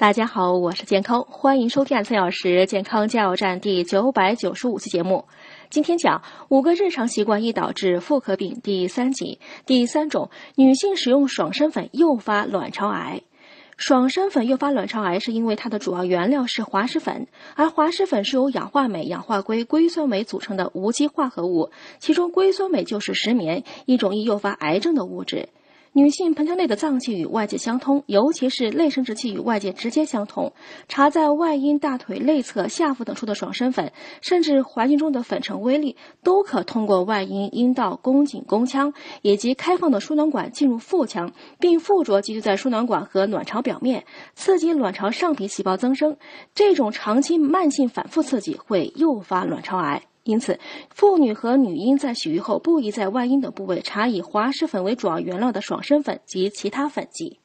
大家好，我是健康，欢迎收听三小时健康加油站第九百九十五期节目。今天讲五个日常习惯易导致妇科病第三集，第三种，女性使用爽身粉诱发卵巢癌。爽身粉诱发卵巢癌是因为它的主要原料是滑石粉，而滑石粉是由氧化镁、氧化硅、硅酸镁组成的无机化合物，其中硅酸镁就是石棉，一种易诱发癌症的物质。女性盆腔内的脏器与外界相通，尤其是内生殖器与外界直接相通。插在外阴、大腿内侧、下腹等处的爽身粉，甚至环境中的粉尘微粒，都可通过外阴、阴道、宫颈、宫腔以及开放的输卵管进入腹腔，并附着积聚在输卵管和卵巢表面，刺激卵巢上皮细胞增生。这种长期慢性反复刺激会诱发卵巢癌。因此，妇女和女婴在洗浴后不宜在外阴等部位擦以滑石粉为主要原料的爽身粉及其他粉剂。